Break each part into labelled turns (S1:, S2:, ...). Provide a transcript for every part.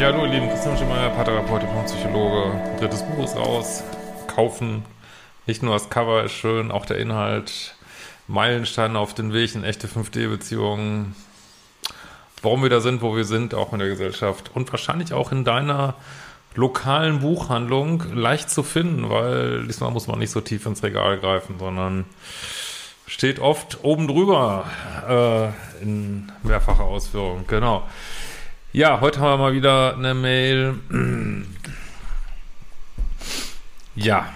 S1: Ja, hallo ihr Lieben, Christian Schemeier, Paartherapeut, Psychologe. Drittes Buch ist raus. Kaufen. Nicht nur das Cover ist schön, auch der Inhalt. Meilensteine auf den Weg in echte 5D-Beziehungen. Warum wir da sind, wo wir sind, auch in der Gesellschaft. Und wahrscheinlich auch in deiner lokalen Buchhandlung leicht zu finden, weil diesmal muss man nicht so tief ins Regal greifen, sondern steht oft oben drüber äh, in mehrfacher Ausführung. Genau. Ja, heute haben wir mal wieder eine Mail. Ja.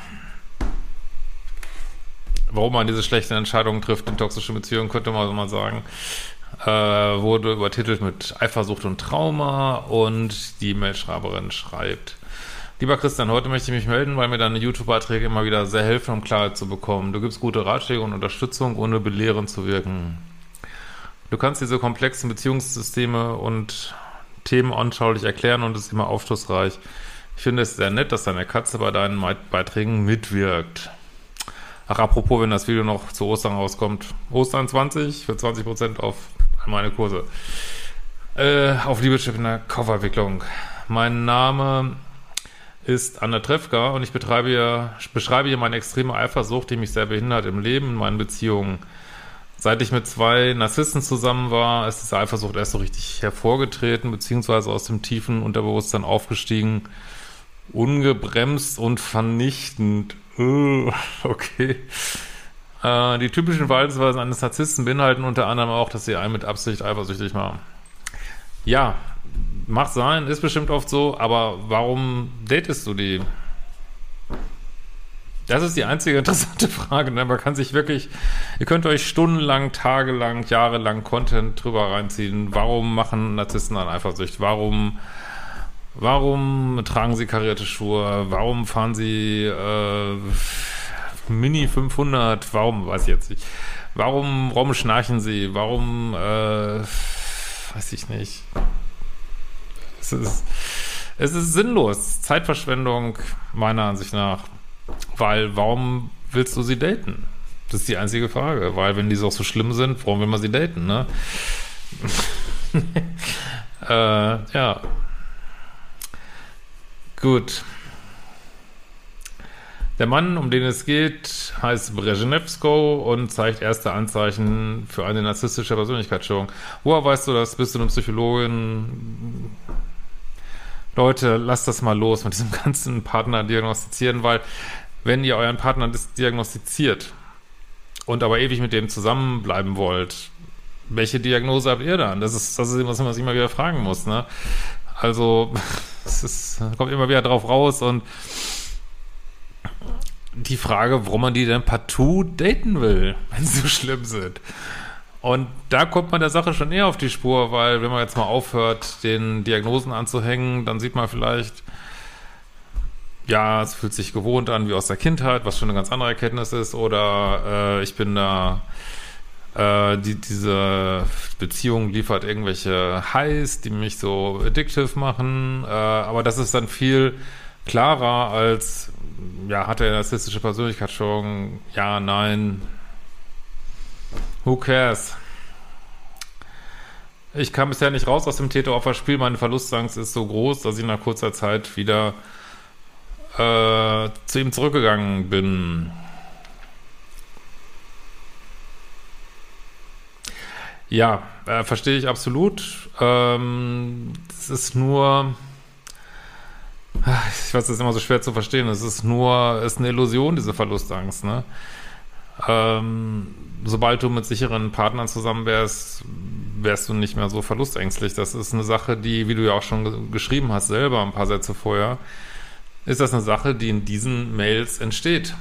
S1: Warum man diese schlechten Entscheidungen trifft in toxischen Beziehungen, könnte man so mal sagen. Äh, wurde übertitelt mit Eifersucht und Trauma und die Mailschreiberin schreibt. Lieber Christian, heute möchte ich mich melden, weil mir deine YouTube-Beiträge immer wieder sehr helfen, um Klarheit zu bekommen. Du gibst gute Ratschläge und Unterstützung, ohne belehrend zu wirken. Du kannst diese komplexen Beziehungssysteme und Themen anschaulich erklären und ist immer aufschlussreich. Ich finde es sehr nett, dass deine Katze bei deinen Beiträgen mitwirkt. Ach, apropos, wenn das Video noch zu Ostern rauskommt. Ostern 20 für 20% auf meine Kurse. Äh, auf Liebeschip in der Kaufabwicklung. Mein Name ist Anna Trefka und ich betreibe beschreibe hier meine extreme Eifersucht, die mich sehr behindert im Leben, in meinen Beziehungen. Seit ich mit zwei Narzissten zusammen war, ist diese Eifersucht erst so richtig hervorgetreten, beziehungsweise aus dem tiefen Unterbewusstsein aufgestiegen, ungebremst und vernichtend. Uh, okay. Äh, die typischen Verhaltensweisen eines Narzissten beinhalten unter anderem auch, dass sie einen mit Absicht eifersüchtig machen. Ja, mag sein, ist bestimmt oft so, aber warum datest du die? Das ist die einzige interessante Frage. Ne? Man kann sich wirklich, ihr könnt euch stundenlang, tagelang, jahrelang Content drüber reinziehen. Warum machen Narzissten an Eifersucht? Warum, warum tragen sie karierte Schuhe? Warum fahren sie äh, Mini 500? Warum, weiß ich jetzt nicht. Warum, warum schnarchen sie? Warum, äh, weiß ich nicht. Es ist, es ist sinnlos. Zeitverschwendung, meiner Ansicht nach. Weil, warum willst du sie daten? Das ist die einzige Frage. Weil, wenn die so, so schlimm sind, warum will man sie daten, ne? äh, ja. Gut. Der Mann, um den es geht, heißt Brezhnevsko und zeigt erste Anzeichen für eine narzisstische Persönlichkeitsstörung. Woher weißt du das? Bist du eine Psychologin? Leute, lasst das mal los mit diesem ganzen Partner diagnostizieren, weil wenn ihr euren Partner diagnostiziert und aber ewig mit dem zusammenbleiben wollt, welche Diagnose habt ihr dann? Das ist, das ist was man sich immer wieder fragen muss, ne? Also, es ist, kommt immer wieder drauf raus und die Frage, warum man die denn partout daten will, wenn sie so schlimm sind. Und da kommt man der Sache schon eher auf die Spur, weil wenn man jetzt mal aufhört, den Diagnosen anzuhängen, dann sieht man vielleicht, ja, es fühlt sich gewohnt an wie aus der Kindheit, was schon eine ganz andere Erkenntnis ist, oder äh, ich bin da, äh, die, diese Beziehung liefert irgendwelche Highs, die mich so addictive machen, äh, aber das ist dann viel klarer als, ja, hat er narzisstische Persönlichkeitsstörung, ja, nein, Who cares? Ich kam bisher nicht raus aus dem Täter-Opfer-Spiel. Meine Verlustangst ist so groß, dass ich nach kurzer Zeit wieder äh, zu ihm zurückgegangen bin. Ja, äh, verstehe ich absolut. Ähm, es ist nur, ich weiß, es ist immer so schwer zu verstehen. Es ist nur, es ist eine Illusion, diese Verlustangst, ne? ähm, sobald du mit sicheren Partnern zusammen wärst, wärst du nicht mehr so verlustängstlich. Das ist eine Sache, die, wie du ja auch schon geschrieben hast, selber ein paar Sätze vorher, ist das eine Sache, die in diesen Mails entsteht.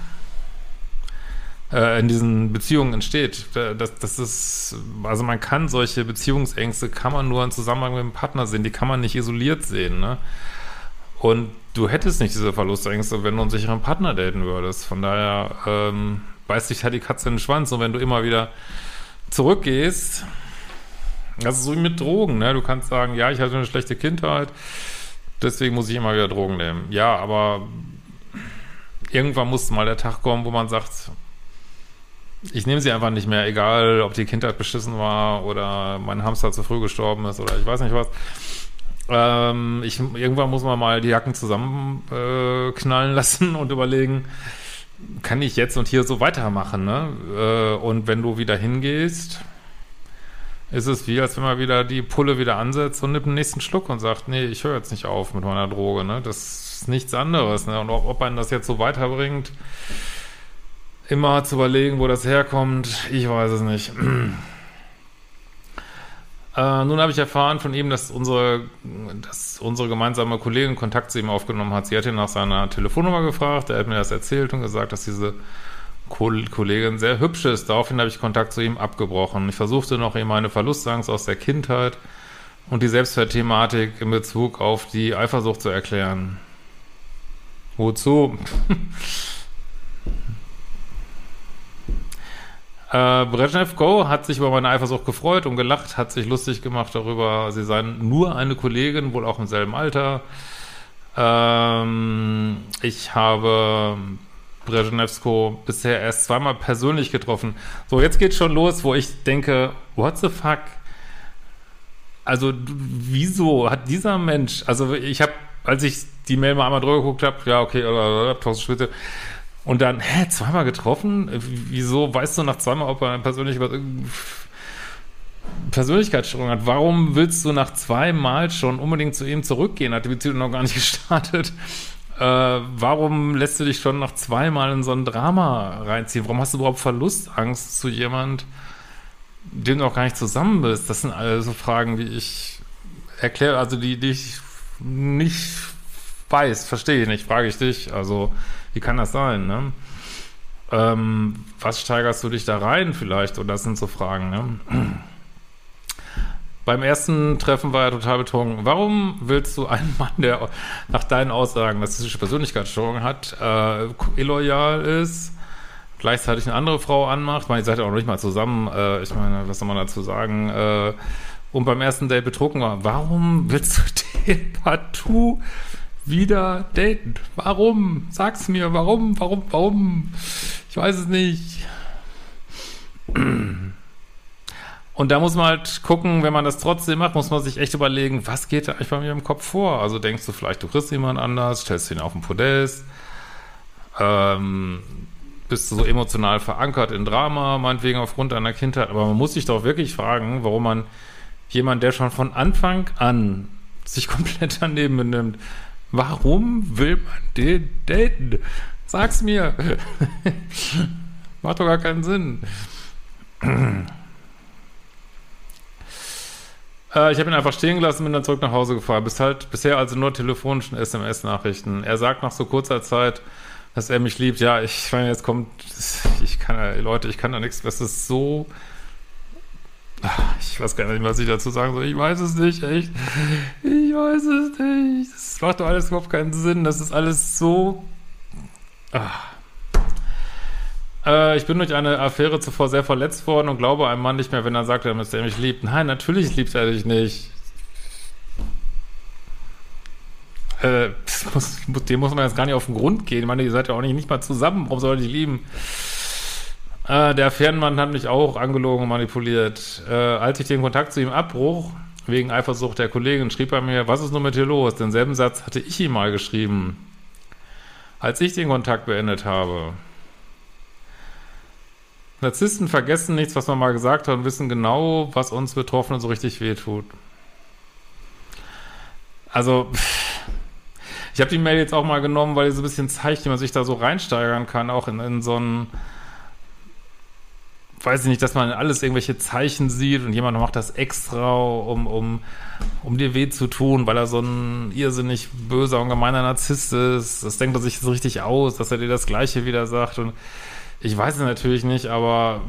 S1: Äh, in diesen Beziehungen entsteht. Das, das ist, also man kann solche Beziehungsängste, kann man nur im Zusammenhang mit dem Partner sehen, die kann man nicht isoliert sehen, ne? Und du hättest nicht diese Verlustängste, wenn du einen sicheren Partner daten würdest. Von daher ähm, beißt sich halt die Katze in den Schwanz. Und wenn du immer wieder zurückgehst, das ist so wie mit Drogen, ne? Du kannst sagen, ja, ich hatte eine schlechte Kindheit, deswegen muss ich immer wieder Drogen nehmen. Ja, aber irgendwann muss mal der Tag kommen, wo man sagt, ich nehme sie einfach nicht mehr, egal ob die Kindheit beschissen war oder mein Hamster zu früh gestorben ist oder ich weiß nicht was. Ähm, ich, irgendwann muss man mal die Jacken zusammenknallen äh, lassen und überlegen, kann ich jetzt und hier so weitermachen, ne? Äh, und wenn du wieder hingehst, ist es wie, als wenn man wieder die Pulle wieder ansetzt und nimmt den nächsten Schluck und sagt, nee, ich höre jetzt nicht auf mit meiner Droge, ne? Das ist nichts anderes, ne? Und ob, ob man das jetzt so weiterbringt, immer zu überlegen, wo das herkommt, ich weiß es nicht. Äh, nun habe ich erfahren von ihm, dass unsere, dass unsere gemeinsame Kollegin Kontakt zu ihm aufgenommen hat. Sie hat ihn nach seiner Telefonnummer gefragt. Er hat mir das erzählt und gesagt, dass diese Kollegin sehr hübsch ist. Daraufhin habe ich Kontakt zu ihm abgebrochen. Ich versuchte noch ihm meine Verlustangst aus der Kindheit und die Selbstwertthematik in Bezug auf die Eifersucht zu erklären. Wozu? Äh, Brezhnev Go hat sich über meine Eifersucht gefreut und gelacht, hat sich lustig gemacht darüber, sie seien nur eine Kollegin, wohl auch im selben Alter. Ähm, ich habe Brezhnevsko bisher erst zweimal persönlich getroffen. So, jetzt geht's schon los, wo ich denke, what the fuck? Also, wieso hat dieser Mensch, also ich habe, als ich die Mail mal einmal drüber geguckt habe, ja, okay, oder, oder, tausend Schritte, und dann, hä, zweimal getroffen? Wieso weißt du nach zweimal, ob er persönlich was Persönlichkeitsstörung hat? Warum willst du nach zweimal schon unbedingt zu ihm zurückgehen? Hat die Beziehung noch gar nicht gestartet? Äh, warum lässt du dich schon nach zweimal in so ein Drama reinziehen? Warum hast du überhaupt Verlustangst zu jemand, dem du auch gar nicht zusammen bist? Das sind alles so Fragen, die ich erkläre, also die, die ich nicht weiß, verstehe ich nicht, frage ich dich. Also wie kann das sein, ne? Ähm, was steigerst du dich da rein vielleicht? Und das sind so Fragen, ne? Beim ersten Treffen war er total betrunken. Warum willst du einen Mann, der nach deinen Aussagen narzisstische Persönlichkeitsstörung hat, äh, illoyal ist, gleichzeitig eine andere Frau anmacht? Ich meine, ihr seid ja auch noch nicht mal zusammen. Äh, ich meine, was soll man dazu sagen? Äh, und beim ersten Date betrunken war. Warum willst du den partout wieder daten. Warum? Sag's mir, warum, warum, warum? Ich weiß es nicht. Und da muss man halt gucken, wenn man das trotzdem macht, muss man sich echt überlegen, was geht da eigentlich bei mir im Kopf vor? Also denkst du vielleicht, du kriegst jemand anders, stellst ihn auf den Podest, ähm, bist du so emotional verankert in Drama, meinetwegen aufgrund deiner Kindheit. Aber man muss sich doch wirklich fragen, warum man jemand, der schon von Anfang an sich komplett daneben benimmt, Warum will man den daten? Sag's mir. Macht doch gar keinen Sinn. äh, ich habe ihn einfach stehen gelassen, bin dann zurück nach Hause gefahren. Bis halt, bisher also nur telefonischen SMS-Nachrichten. Er sagt nach so kurzer Zeit, dass er mich liebt. Ja, ich meine, jetzt kommt, ich kann, Leute, ich kann da nichts, das ist so ich weiß gar nicht, was ich dazu sagen soll. Ich weiß es nicht, echt. Ich weiß es nicht. Das macht doch alles überhaupt keinen Sinn. Das ist alles so. Äh, ich bin durch eine Affäre zuvor sehr verletzt worden und glaube einem Mann nicht mehr, wenn er sagt, dass er mich liebt. Nein, natürlich liebt er dich nicht. Äh, muss, dem muss man jetzt gar nicht auf den Grund gehen. Ich meine, ihr seid ja auch nicht, nicht mal zusammen. Warum soll er dich lieben? Äh, der Fernmann hat mich auch angelogen und manipuliert. Äh, als ich den Kontakt zu ihm abbruch, wegen Eifersucht der Kollegin, schrieb er mir, was ist nun mit dir los? Denselben Satz hatte ich ihm mal geschrieben, als ich den Kontakt beendet habe. Narzissten vergessen nichts, was man mal gesagt hat und wissen genau, was uns Betroffenen so richtig wehtut. Also, ich habe die Mail jetzt auch mal genommen, weil die so ein bisschen zeigt, wie man sich da so reinsteigern kann, auch in, in so einen weiß ich nicht, dass man alles irgendwelche Zeichen sieht und jemand macht das extra, um, um, um dir weh zu tun, weil er so ein irrsinnig böser und gemeiner Narzisst ist. Das denkt er sich so richtig aus, dass er dir das Gleiche wieder sagt. Und ich weiß es natürlich nicht, aber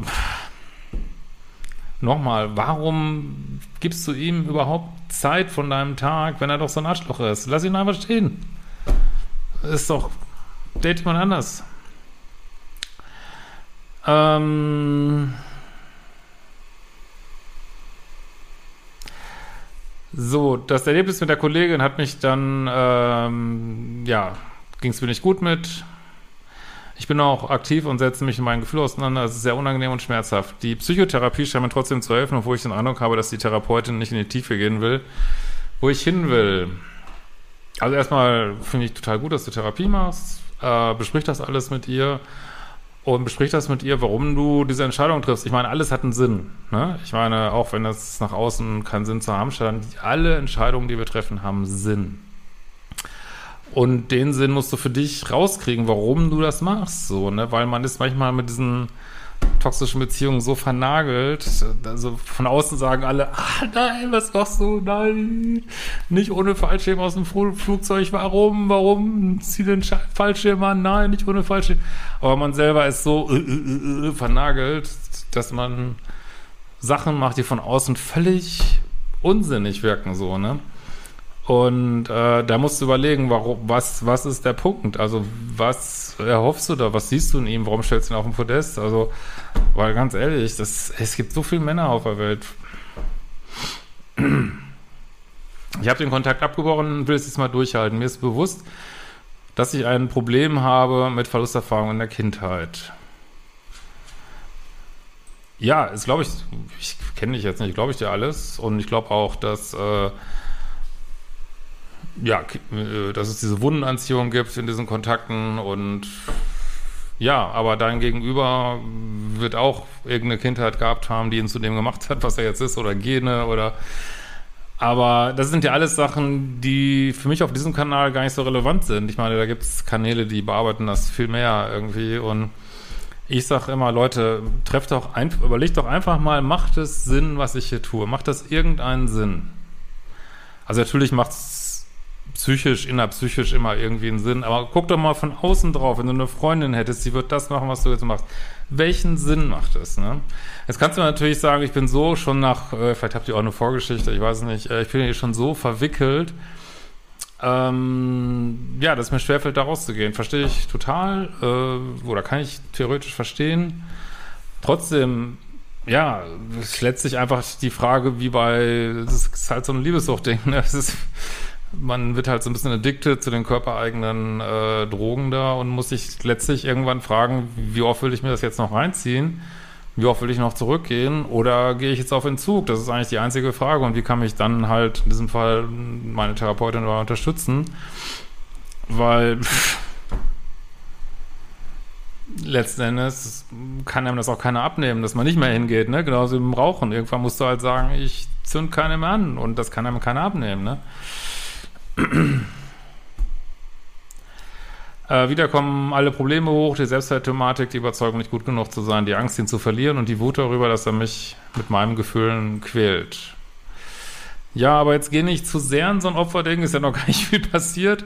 S1: nochmal, warum gibst du ihm überhaupt Zeit von deinem Tag, wenn er doch so ein Arschloch ist? Lass ihn einfach stehen. Ist doch, date jemand anders. Ähm so, das Erlebnis mit der Kollegin hat mich dann, ähm, ja, ging es mir nicht gut mit. Ich bin auch aktiv und setze mich in meinen Gefühlen auseinander. Es ist sehr unangenehm und schmerzhaft. Die Psychotherapie scheint mir trotzdem zu helfen, obwohl ich den Eindruck habe, dass die Therapeutin nicht in die Tiefe gehen will, wo ich hin will. Also erstmal finde ich total gut, dass du Therapie machst. Äh, besprich das alles mit ihr und besprich das mit ihr, warum du diese Entscheidung triffst. Ich meine, alles hat einen Sinn. Ne? Ich meine, auch wenn das nach außen keinen Sinn zu haben scheint, alle Entscheidungen, die wir treffen, haben Sinn. Und den Sinn musst du für dich rauskriegen, warum du das machst, so, ne? Weil man ist manchmal mit diesen toxischen Beziehungen so vernagelt. Also von außen sagen alle, ah nein, was machst du? Nein, nicht ohne Fallschirm aus dem Flugzeug. Warum? Warum? Zieh den Fallschirm an. Nein, nicht ohne Fallschirm. Aber man selber ist so äh, äh, äh, vernagelt, dass man Sachen macht, die von außen völlig unsinnig wirken, so, ne? Und äh, da musst du überlegen, warum, was, was ist der Punkt? Also, was erhoffst du da? Was siehst du in ihm? Warum stellst du ihn auf den Podest? Also, weil ganz ehrlich, das, es gibt so viele Männer auf der Welt. Ich habe den Kontakt abgebrochen und will es jetzt mal durchhalten. Mir ist bewusst, dass ich ein Problem habe mit Verlusterfahrung in der Kindheit. Ja, ist glaube ich, ich kenne dich jetzt nicht, glaube ich dir alles. Und ich glaube auch, dass äh, ja, äh, dass es diese Wundenanziehung gibt in diesen Kontakten und ja, aber dein Gegenüber wird auch irgendeine Kindheit gehabt haben, die ihn zu dem gemacht hat, was er jetzt ist, oder Gene oder aber das sind ja alles Sachen, die für mich auf diesem Kanal gar nicht so relevant sind. Ich meine, da gibt es Kanäle, die bearbeiten das viel mehr irgendwie. Und ich sage immer, Leute, trefft doch ein, überlegt doch einfach mal, macht es Sinn, was ich hier tue? Macht das irgendeinen Sinn? Also natürlich macht es psychisch, innerpsychisch immer irgendwie einen Sinn. Aber guck doch mal von außen drauf, wenn du eine Freundin hättest, sie wird das machen, was du jetzt machst. Welchen Sinn macht es? Ne? Jetzt kannst du natürlich sagen, ich bin so schon nach, äh, vielleicht habt ihr auch eine Vorgeschichte, ich weiß nicht, äh, ich bin hier schon so verwickelt, ähm, ja, dass mir schwerfällt, da rauszugehen. Verstehe ich total, äh, oder kann ich theoretisch verstehen. Trotzdem ja, es letztlich einfach die Frage, wie bei, das ist halt so ein Liebessuchtding, ne? Es ist, man wird halt so ein bisschen addicted zu den körpereigenen äh, Drogen da und muss sich letztlich irgendwann fragen, wie oft will ich mir das jetzt noch reinziehen? Wie oft will ich noch zurückgehen? Oder gehe ich jetzt auf Entzug? Das ist eigentlich die einzige Frage. Und wie kann mich dann halt in diesem Fall meine Therapeutin dabei unterstützen? Weil pff, letzten Endes kann einem das auch keiner abnehmen, dass man nicht mehr hingeht, ne? Genauso wie im Rauchen. Irgendwann musst du halt sagen, ich zünd keine mehr an und das kann einem keiner abnehmen, ne? Äh, wieder kommen alle Probleme hoch, die Selbstwertthematik, die Überzeugung, nicht gut genug zu sein, die Angst, ihn zu verlieren und die Wut darüber, dass er mich mit meinen Gefühlen quält. Ja, aber jetzt geh nicht zu sehr in so ein Opferding, ist ja noch gar nicht viel passiert.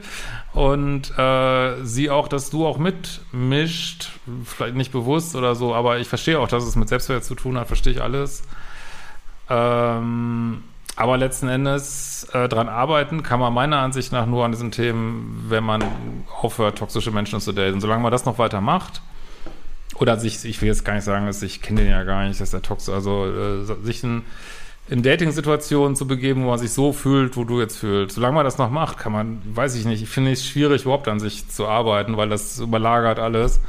S1: Und äh, sieh auch, dass du auch mitmischt, vielleicht nicht bewusst oder so, aber ich verstehe auch, dass es mit Selbstwert zu tun hat, verstehe ich alles. Ähm, aber letzten Endes äh, dran arbeiten kann man meiner Ansicht nach nur an diesen Themen, wenn man aufhört, toxische Menschen zu daten. Solange man das noch weiter macht, oder sich, ich will jetzt gar nicht sagen, dass ich kenne den ja gar nicht, dass der toxisch, also äh, sich in, in Dating-Situationen zu begeben, wo man sich so fühlt, wo du jetzt fühlst. Solange man das noch macht, kann man, weiß ich nicht, ich finde es schwierig, überhaupt an sich zu arbeiten, weil das überlagert alles.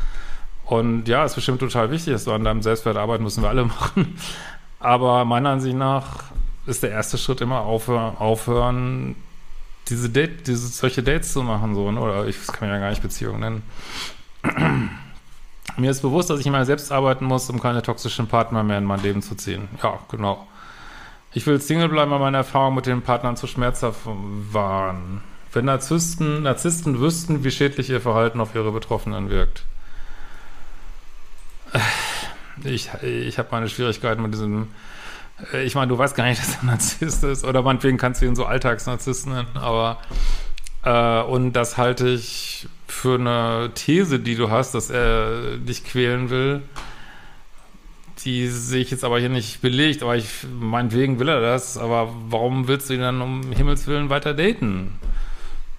S1: Und ja, ist bestimmt total wichtig, dass du an deinem Selbstwert arbeiten, müssen wir alle machen. Aber meiner Ansicht nach ist der erste Schritt immer aufhören, aufhören diese Date, diese solche Dates zu machen, so, ne? oder ich das kann man ja gar nicht Beziehung nennen. Mir ist bewusst, dass ich immer selbst arbeiten muss, um keine toxischen Partner mehr in mein Leben zu ziehen. Ja, genau. Ich will Single bleiben, weil meine Erfahrungen mit den Partnern zu schmerzhaft waren. Wenn Narzissten, Narzissten wüssten, wie schädlich ihr Verhalten auf ihre Betroffenen wirkt. Ich, ich habe meine Schwierigkeiten mit diesem. Äh, Ich meine, du weißt gar nicht, dass er Narzisst ist. Oder meinetwegen kannst du ihn so Alltagsnarzissten nennen. Aber. Äh, und das halte ich für eine These, die du hast, dass er dich quälen will. Die sehe ich jetzt aber hier nicht belegt. Aber ich, meinetwegen will er das. Aber warum willst du ihn dann um Himmels Willen weiter daten?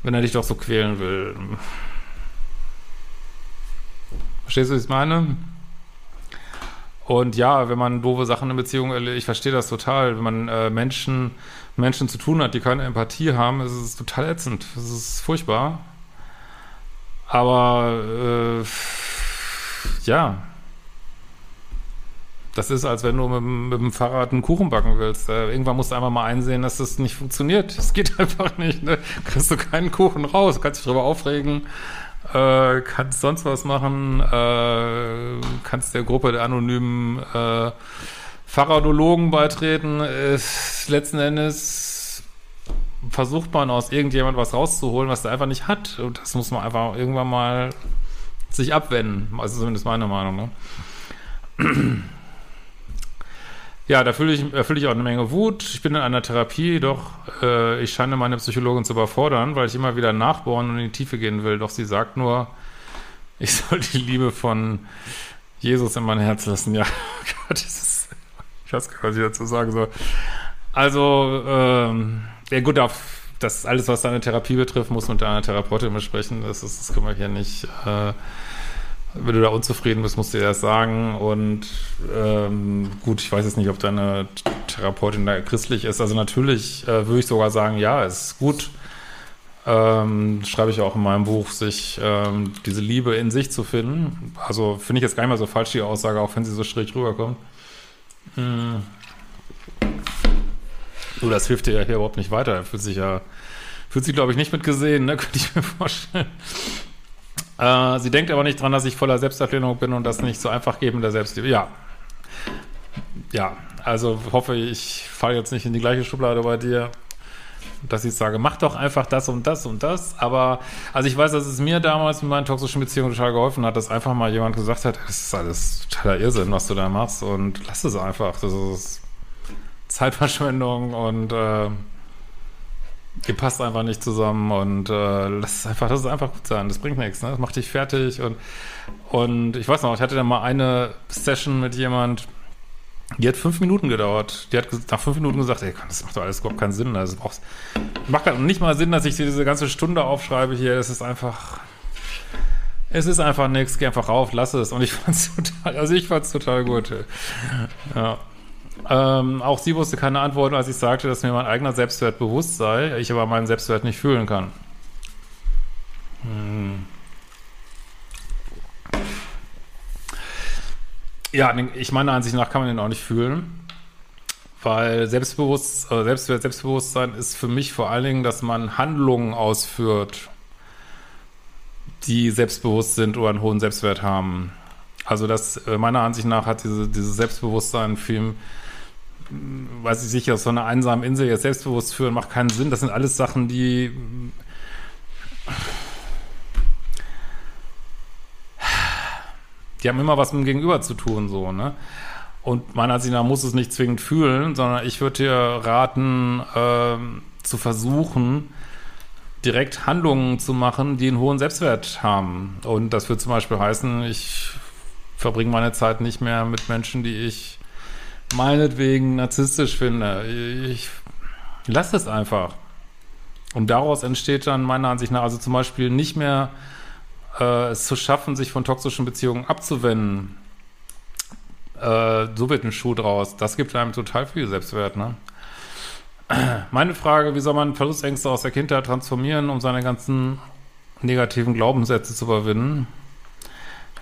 S1: Wenn er dich doch so quälen will. Verstehst du, was ich meine? Und ja, wenn man doofe Sachen in Beziehungen erlebt, ich verstehe das total. Wenn man äh, Menschen, Menschen zu tun hat, die keine Empathie haben, ist es total ätzend. Das ist furchtbar. Aber äh, ja, das ist, als wenn du mit, dem- mit dem Fahrrad einen Kuchen backen willst. Äh, irgendwann musst du einfach mal einsehen, dass das nicht funktioniert. Es geht einfach nicht. Ne? Kriegst du keinen Kuchen raus, kannst dich drüber aufregen, äh, kannst sonst was machen, äh, kannst der Gruppe der anonymen äh, Fahrradologen beitreten. Ist letzten Endes versucht man aus irgendjemand was rauszuholen, was der einfach nicht hat. Und das muss man einfach irgendwann mal sich abwenden. Also zumindest meine Meinung. Ne? Ja, da fühle ich, erfülle ich auch eine Menge Wut. Ich bin in einer Therapie, doch äh, ich scheine meine Psychologin zu überfordern, weil ich immer wieder nachbohren und in die Tiefe gehen will. Doch sie sagt nur, ich soll die Liebe von Jesus in mein Herz lassen. Ja, Gott, das ist, ich weiß gar nicht, was ich dazu sagen soll. Also, ähm, ja gut, auf das alles, was deine Therapie betrifft, muss mit deiner Therapeutin besprechen. Das, ist, das können wir hier nicht. Äh, wenn du da unzufrieden bist, musst du dir das sagen. Und ähm, gut, ich weiß jetzt nicht, ob deine Therapeutin da christlich ist. Also natürlich äh, würde ich sogar sagen, ja, es ist gut. Ähm, schreibe ich auch in meinem Buch, sich ähm, diese Liebe in sich zu finden. Also finde ich jetzt gar nicht mal so falsch, die Aussage, auch wenn sie so schräg rüberkommt. Mm. Du, das hilft dir ja hier überhaupt nicht weiter. Er fühlt sich ja, fühlt sich, glaube ich, nicht mit gesehen, ne? Könnte ich mir vorstellen. Äh, sie denkt aber nicht dran, dass ich voller Selbstablehnung bin und das nicht so einfach geben der Selbstliebe. Ja. Ja, also hoffe ich, falle jetzt nicht in die gleiche Schublade bei dir, dass ich sage, mach doch einfach das und das und das. Aber, also ich weiß, dass es mir damals mit meinen toxischen Beziehungen total geholfen hat, dass einfach mal jemand gesagt hat, das ist alles totaler Irrsinn, was du da machst und lass es einfach. Das ist Zeitverschwendung und äh, ihr passt einfach nicht zusammen und äh, lass es einfach, das ist einfach gut sein, das bringt nichts, ne? Das macht dich fertig und und ich weiß noch, ich hatte dann mal eine Session mit jemand, die hat fünf Minuten gedauert. Die hat nach fünf Minuten gesagt, ey, das macht doch alles überhaupt keinen Sinn. Also brauchst, macht halt nicht mal Sinn, dass ich dir diese ganze Stunde aufschreibe hier. Das ist einfach, es ist einfach nichts. Geh einfach rauf, lass es. Und ich fand's total, also ich fand's total gut. Ja. Ähm, auch sie wusste keine Antworten, als ich sagte, dass mir mein eigener Selbstwert bewusst sei, ich aber meinen Selbstwert nicht fühlen kann. Hm. Ja, ich meiner Ansicht nach kann man den auch nicht fühlen. Weil Selbstbewusst, äh, Selbstwert, Selbstbewusstsein ist für mich vor allen Dingen, dass man Handlungen ausführt, die selbstbewusst sind oder einen hohen Selbstwert haben. Also das, äh, meiner Ansicht nach hat diese, dieses Selbstbewusstsein viel, mh, weiß ich sicher, aus so einer einsamen Insel jetzt selbstbewusst führen, macht keinen Sinn. Das sind alles Sachen, die die haben immer was mit dem Gegenüber zu tun, so, ne? Und meiner Ansicht nach muss es nicht zwingend fühlen, sondern ich würde dir raten, ähm, zu versuchen, direkt Handlungen zu machen, die einen hohen Selbstwert haben. Und das würde zum Beispiel heißen, ich verbringe meine Zeit nicht mehr mit Menschen, die ich meinetwegen narzisstisch finde. Ich lasse es einfach. Und daraus entsteht dann meiner Ansicht nach also zum Beispiel nicht mehr äh, es zu schaffen, sich von toxischen Beziehungen abzuwenden. Äh, so wird ein Schuh draus. Das gibt einem total viel Selbstwert, ne? Meine Frage, wie soll man Verlustängste aus der Kindheit transformieren, um seine ganzen negativen Glaubenssätze zu überwinden?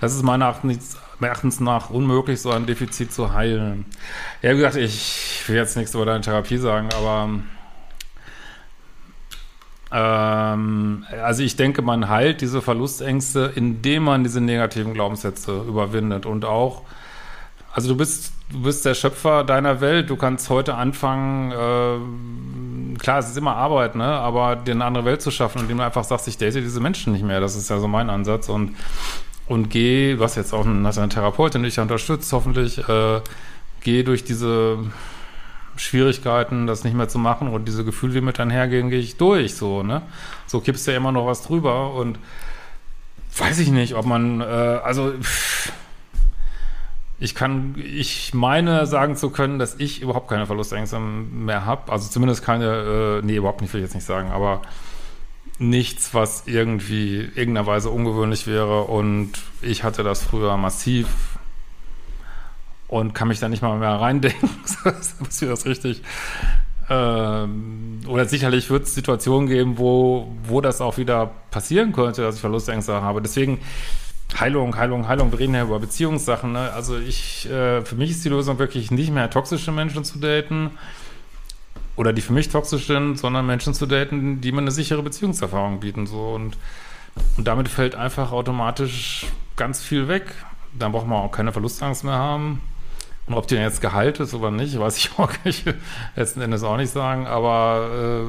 S1: Das ist meiner Erachtens, nach unmöglich, so ein Defizit zu heilen. Ja, wie gesagt, ich will jetzt nichts über deine Therapie sagen, aber ähm, also ich denke, man heilt diese Verlustängste, indem man diese negativen Glaubenssätze überwindet und auch, also du bist, du bist der Schöpfer deiner Welt, du kannst heute anfangen, äh, klar, es ist immer Arbeit, ne, aber dir eine andere Welt zu schaffen, indem du einfach sagst, ich date diese Menschen nicht mehr, das ist ja so mein Ansatz und und geh, was jetzt auch hast eine Therapeutin dich unterstützt, hoffentlich, äh, geh durch diese Schwierigkeiten, das nicht mehr zu machen und diese Gefühle, die mit einhergehen, gehe ich durch, so, ne? So kippst du ja immer noch was drüber und weiß ich nicht, ob man, äh, also pff, ich kann, ich meine sagen zu können, dass ich überhaupt keine Verlustängste mehr habe. Also zumindest keine, äh, nee, überhaupt nicht, will ich jetzt nicht sagen, aber nichts, was irgendwie irgendeiner Weise ungewöhnlich wäre. Und ich hatte das früher massiv und kann mich da nicht mal mehr reindenken. ist das richtig? Ähm, oder sicherlich wird es Situationen geben, wo, wo das auch wieder passieren könnte, dass ich Verlustängste habe. Deswegen Heilung, Heilung, Heilung. Wir reden ja über Beziehungssachen. Ne? Also ich, äh, für mich ist die Lösung wirklich nicht mehr toxische Menschen zu daten oder die für mich toxisch sind, sondern Menschen zu daten, die mir eine sichere Beziehungserfahrung bieten. So und, und damit fällt einfach automatisch ganz viel weg. Dann braucht man auch keine Verlustangst mehr haben. Und ob die denn jetzt Gehalt ist oder nicht, weiß ich auch nicht. Letzten Endes auch nicht sagen. Aber äh,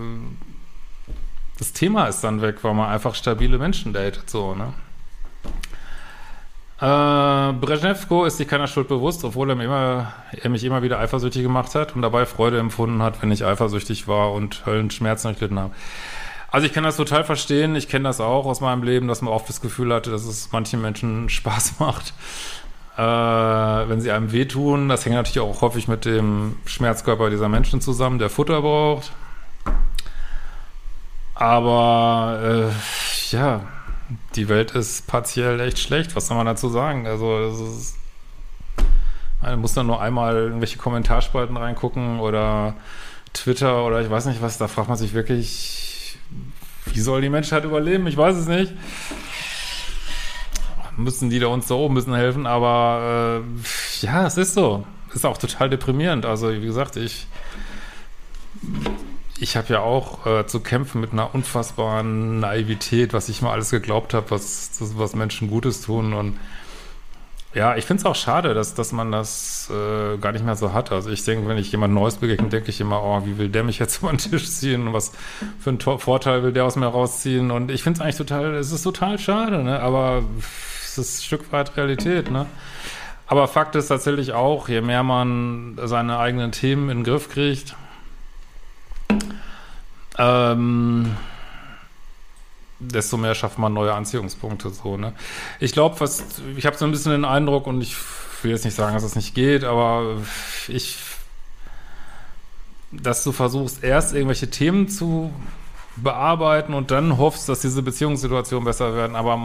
S1: das Thema ist dann weg, weil man einfach stabile Menschen datet. So, ne? Äh, Brezhnevko ist sich keiner Schuld bewusst, obwohl er, mir immer, er mich immer wieder eifersüchtig gemacht hat und dabei Freude empfunden hat, wenn ich eifersüchtig war und Höllenschmerzen erlitten habe. Also ich kann das total verstehen. Ich kenne das auch aus meinem Leben, dass man oft das Gefühl hatte, dass es manchen Menschen Spaß macht, äh, wenn sie einem wehtun. Das hängt natürlich auch häufig mit dem Schmerzkörper dieser Menschen zusammen, der Futter braucht. Aber äh, ja, die Welt ist partiell echt schlecht. Was soll man dazu sagen? Also, ist, man muss dann nur einmal irgendwelche Kommentarspalten reingucken oder Twitter oder ich weiß nicht was. Da fragt man sich wirklich, wie soll die Menschheit überleben? Ich weiß es nicht. Müssen die da uns da oben müssen helfen, aber äh, ja, es ist so. Ist auch total deprimierend. Also, wie gesagt, ich ich habe ja auch äh, zu kämpfen mit einer unfassbaren Naivität, was ich mal alles geglaubt habe, was, was Menschen Gutes tun. Und ja, ich finde es auch schade, dass, dass man das äh, gar nicht mehr so hat. Also ich denke, wenn ich jemand Neues begegne, denke ich immer, oh, wie will der mich jetzt über den Tisch ziehen und was für einen Vorteil will der aus mir rausziehen. Und ich finde es eigentlich total, es ist total schade, ne? aber es ist ein Stück weit Realität. Ne? Aber Fakt ist tatsächlich auch, je mehr man seine eigenen Themen in den Griff kriegt, ähm, desto mehr schafft man neue Anziehungspunkte so, ne? Ich glaube, was ich habe so ein bisschen den Eindruck und ich will jetzt nicht sagen, dass es das nicht geht, aber ich dass du versuchst erst irgendwelche Themen zu bearbeiten und dann hoffst, dass diese Beziehungssituationen besser werden, aber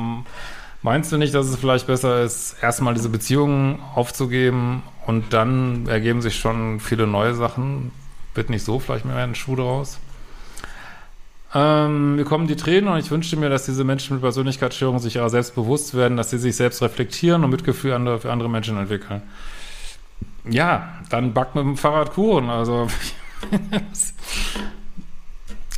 S1: meinst du nicht, dass es vielleicht besser ist, erstmal diese Beziehungen aufzugeben und dann ergeben sich schon viele neue Sachen? Wird nicht so vielleicht mehr ein Schuh draus? Ähm, mir kommen die Tränen und ich wünschte mir, dass diese Menschen mit Persönlichkeitsstörungen sich ihrer selbst bewusst werden, dass sie sich selbst reflektieren und Mitgefühl für andere Menschen entwickeln. Ja, dann back mit dem Fahrrad Kuchen. Also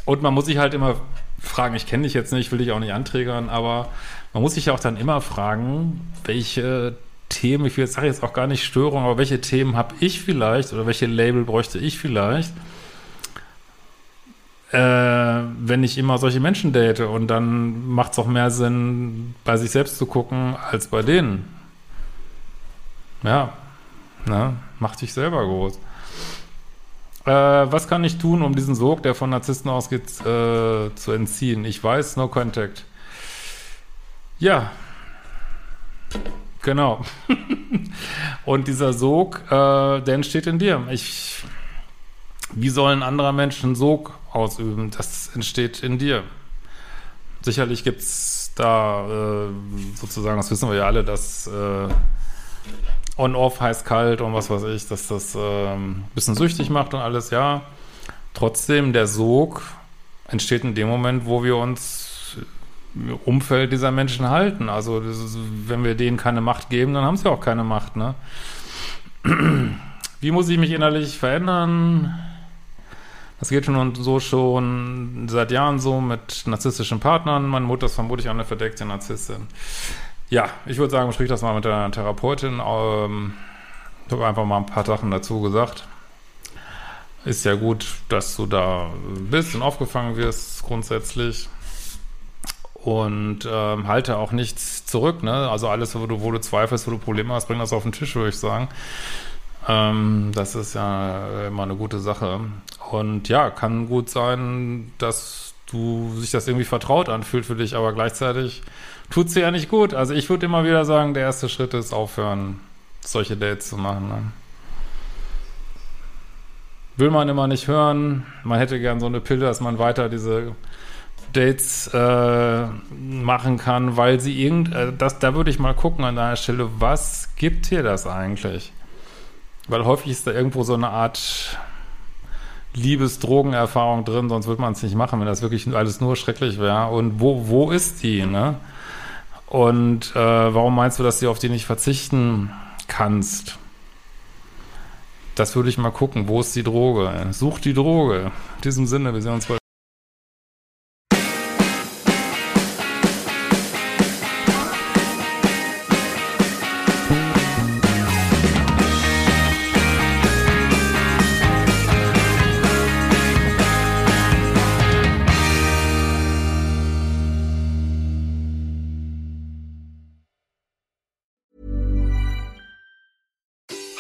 S1: und man muss sich halt immer fragen, ich kenne dich jetzt nicht, will dich auch nicht anträgern, aber man muss sich auch dann immer fragen, welche Themen, ich sage jetzt auch gar nicht Störung, aber welche Themen habe ich vielleicht oder welche Label bräuchte ich vielleicht, äh, wenn ich immer solche Menschen date. Und dann macht es auch mehr Sinn, bei sich selbst zu gucken, als bei denen. Ja, ne? mach dich selber groß. Äh, was kann ich tun, um diesen Sog, der von Narzissten ausgeht, äh, zu entziehen? Ich weiß, no contact. Ja, genau. Und dieser Sog, äh, der entsteht in dir. Ich, wie soll ein anderer Mensch einen Sog ausüben. Das entsteht in dir. Sicherlich gibt es da äh, sozusagen, das wissen wir ja alle, dass äh, On-Off heißt kalt und was weiß ich, dass das äh, ein bisschen süchtig macht und alles, ja. Trotzdem, der Sog entsteht in dem Moment, wo wir uns im Umfeld dieser Menschen halten. Also ist, wenn wir denen keine Macht geben, dann haben sie auch keine Macht. Ne? Wie muss ich mich innerlich verändern? Das geht schon so schon seit Jahren so mit narzisstischen Partnern. Meine Mutter ist vermutlich eine verdeckte Narzisstin. Ja, ich würde sagen, sprich das mal mit der Therapeutin. Ähm, ich habe einfach mal ein paar Sachen dazu gesagt. Ist ja gut, dass du da bist und aufgefangen wirst, grundsätzlich. und ähm, halte auch nichts zurück. Ne? Also alles, wo du, wo du zweifelst, wo du Probleme hast, bring das auf den Tisch, würde ich sagen. Ähm, das ist ja immer eine gute Sache. Und ja, kann gut sein, dass du sich das irgendwie vertraut anfühlt für dich, aber gleichzeitig tut sie ja nicht gut. Also ich würde immer wieder sagen, der erste Schritt ist aufhören, solche Dates zu machen. Ne? Will man immer nicht hören. Man hätte gern so eine Pille, dass man weiter diese Dates äh, machen kann, weil sie irgend, äh, das, da würde ich mal gucken an deiner Stelle, was gibt dir das eigentlich? Weil häufig ist da irgendwo so eine Art Liebes-Drogenerfahrung drin, sonst würde man es nicht machen, wenn das wirklich alles nur schrecklich wäre. Und wo, wo ist die, ne? Und äh, warum meinst du, dass du auf die nicht verzichten kannst? Das würde ich mal gucken. Wo ist die Droge? Such die Droge. In diesem Sinne, wir sehen uns bald.